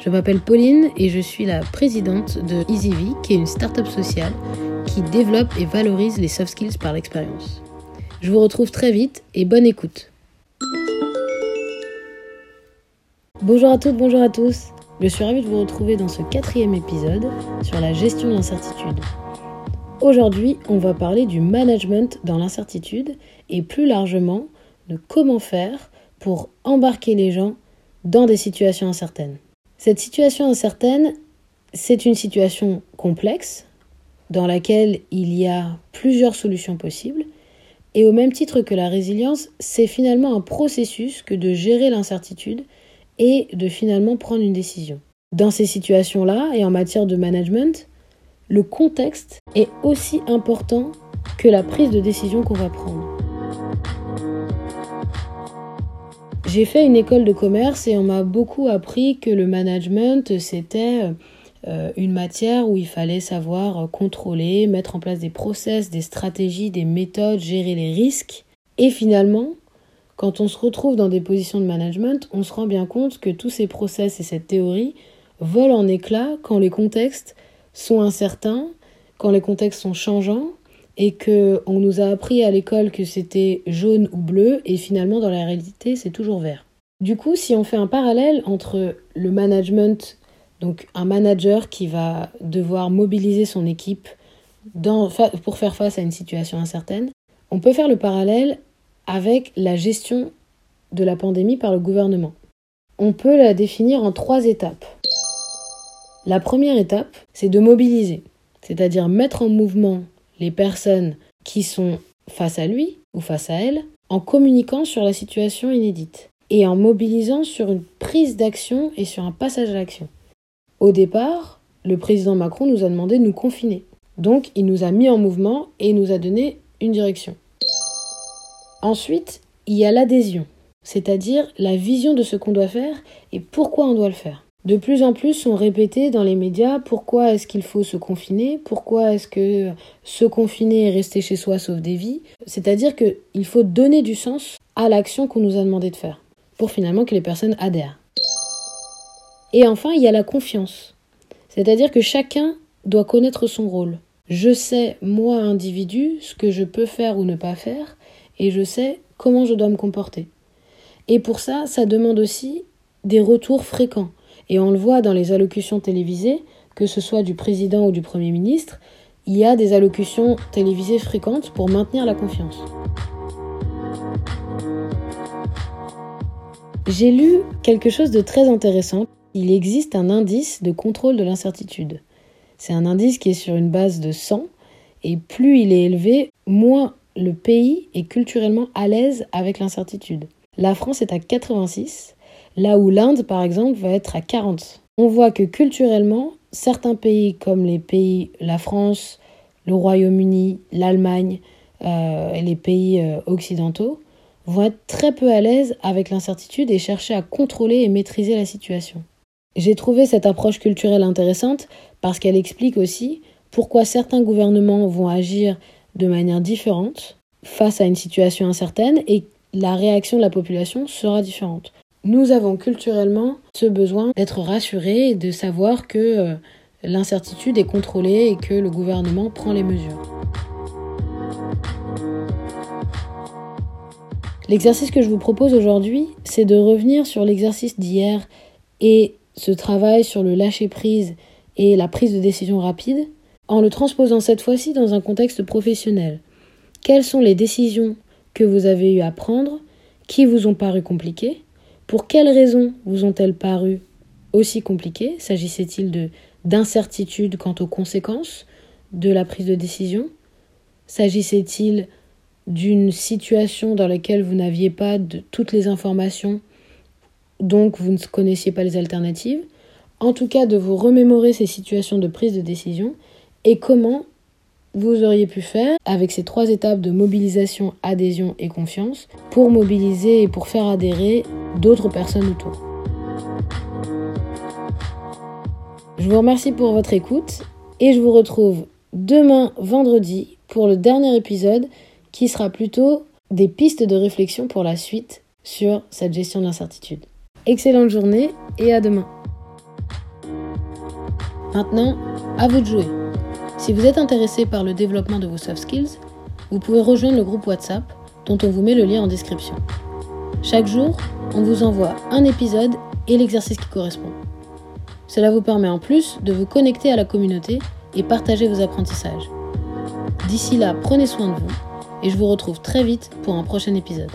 Je m'appelle Pauline et je suis la présidente de EasyV, qui est une start-up sociale qui développe et valorise les soft skills par l'expérience. Je vous retrouve très vite et bonne écoute. Bonjour à toutes, bonjour à tous. Je suis ravie de vous retrouver dans ce quatrième épisode sur la gestion de l'incertitude. Aujourd'hui, on va parler du management dans l'incertitude et plus largement de comment faire pour embarquer les gens dans des situations incertaines. Cette situation incertaine, c'est une situation complexe dans laquelle il y a plusieurs solutions possibles. Et au même titre que la résilience, c'est finalement un processus que de gérer l'incertitude et de finalement prendre une décision. Dans ces situations-là et en matière de management, le contexte est aussi important que la prise de décision qu'on va prendre. J'ai fait une école de commerce et on m'a beaucoup appris que le management, c'était euh, une matière où il fallait savoir contrôler, mettre en place des process, des stratégies, des méthodes, gérer les risques. Et finalement, quand on se retrouve dans des positions de management, on se rend bien compte que tous ces process et cette théorie volent en éclats quand les contextes sont incertains, quand les contextes sont changeants et que on nous a appris à l'école que c'était jaune ou bleu et finalement dans la réalité c'est toujours vert. Du coup, si on fait un parallèle entre le management, donc un manager qui va devoir mobiliser son équipe pour faire face à une situation incertaine, on peut faire le parallèle avec la gestion de la pandémie par le gouvernement. On peut la définir en trois étapes. La première étape, c'est de mobiliser, c'est-à-dire mettre en mouvement les personnes qui sont face à lui ou face à elle en communiquant sur la situation inédite et en mobilisant sur une prise d'action et sur un passage à l'action. Au départ, le président Macron nous a demandé de nous confiner. Donc il nous a mis en mouvement et nous a donné une direction. Ensuite, il y a l'adhésion, c'est-à-dire la vision de ce qu'on doit faire et pourquoi on doit le faire. De plus en plus sont répétés dans les médias pourquoi est-ce qu'il faut se confiner, pourquoi est-ce que se confiner et rester chez soi sauve des vies? C'est-à-dire qu'il faut donner du sens à l'action qu'on nous a demandé de faire pour finalement que les personnes adhèrent. Et enfin, il y a la confiance. C'est-à-dire que chacun doit connaître son rôle. Je sais, moi, individu, ce que je peux faire ou ne pas faire, et je sais comment je dois me comporter. Et pour ça, ça demande aussi des retours fréquents. Et on le voit dans les allocutions télévisées, que ce soit du président ou du Premier ministre, il y a des allocutions télévisées fréquentes pour maintenir la confiance. J'ai lu quelque chose de très intéressant. Il existe un indice de contrôle de l'incertitude. C'est un indice qui est sur une base de 100, et plus il est élevé, moins le pays est culturellement à l'aise avec l'incertitude. La France est à 86 là où l'Inde, par exemple, va être à 40. On voit que culturellement, certains pays comme les pays, la France, le Royaume-Uni, l'Allemagne euh, et les pays euh, occidentaux, vont être très peu à l'aise avec l'incertitude et chercher à contrôler et maîtriser la situation. J'ai trouvé cette approche culturelle intéressante parce qu'elle explique aussi pourquoi certains gouvernements vont agir de manière différente face à une situation incertaine et la réaction de la population sera différente. Nous avons culturellement ce besoin d'être rassurés et de savoir que euh, l'incertitude est contrôlée et que le gouvernement prend les mesures. L'exercice que je vous propose aujourd'hui, c'est de revenir sur l'exercice d'hier et ce travail sur le lâcher-prise et la prise de décision rapide en le transposant cette fois-ci dans un contexte professionnel. Quelles sont les décisions que vous avez eu à prendre qui vous ont paru compliquées pour quelles raisons vous ont-elles paru aussi compliquées? S'agissait-il de d'incertitude quant aux conséquences de la prise de décision? S'agissait-il d'une situation dans laquelle vous n'aviez pas toutes les informations, donc vous ne connaissiez pas les alternatives? En tout cas de vous remémorer ces situations de prise de décision et comment vous auriez pu faire avec ces trois étapes de mobilisation, adhésion et confiance pour mobiliser et pour faire adhérer d'autres personnes autour. Je vous remercie pour votre écoute et je vous retrouve demain vendredi pour le dernier épisode qui sera plutôt des pistes de réflexion pour la suite sur cette gestion d'incertitude. Excellente journée et à demain. Maintenant, à vous de jouer. Si vous êtes intéressé par le développement de vos soft skills, vous pouvez rejoindre le groupe WhatsApp dont on vous met le lien en description. Chaque jour, on vous envoie un épisode et l'exercice qui correspond. Cela vous permet en plus de vous connecter à la communauté et partager vos apprentissages. D'ici là, prenez soin de vous et je vous retrouve très vite pour un prochain épisode.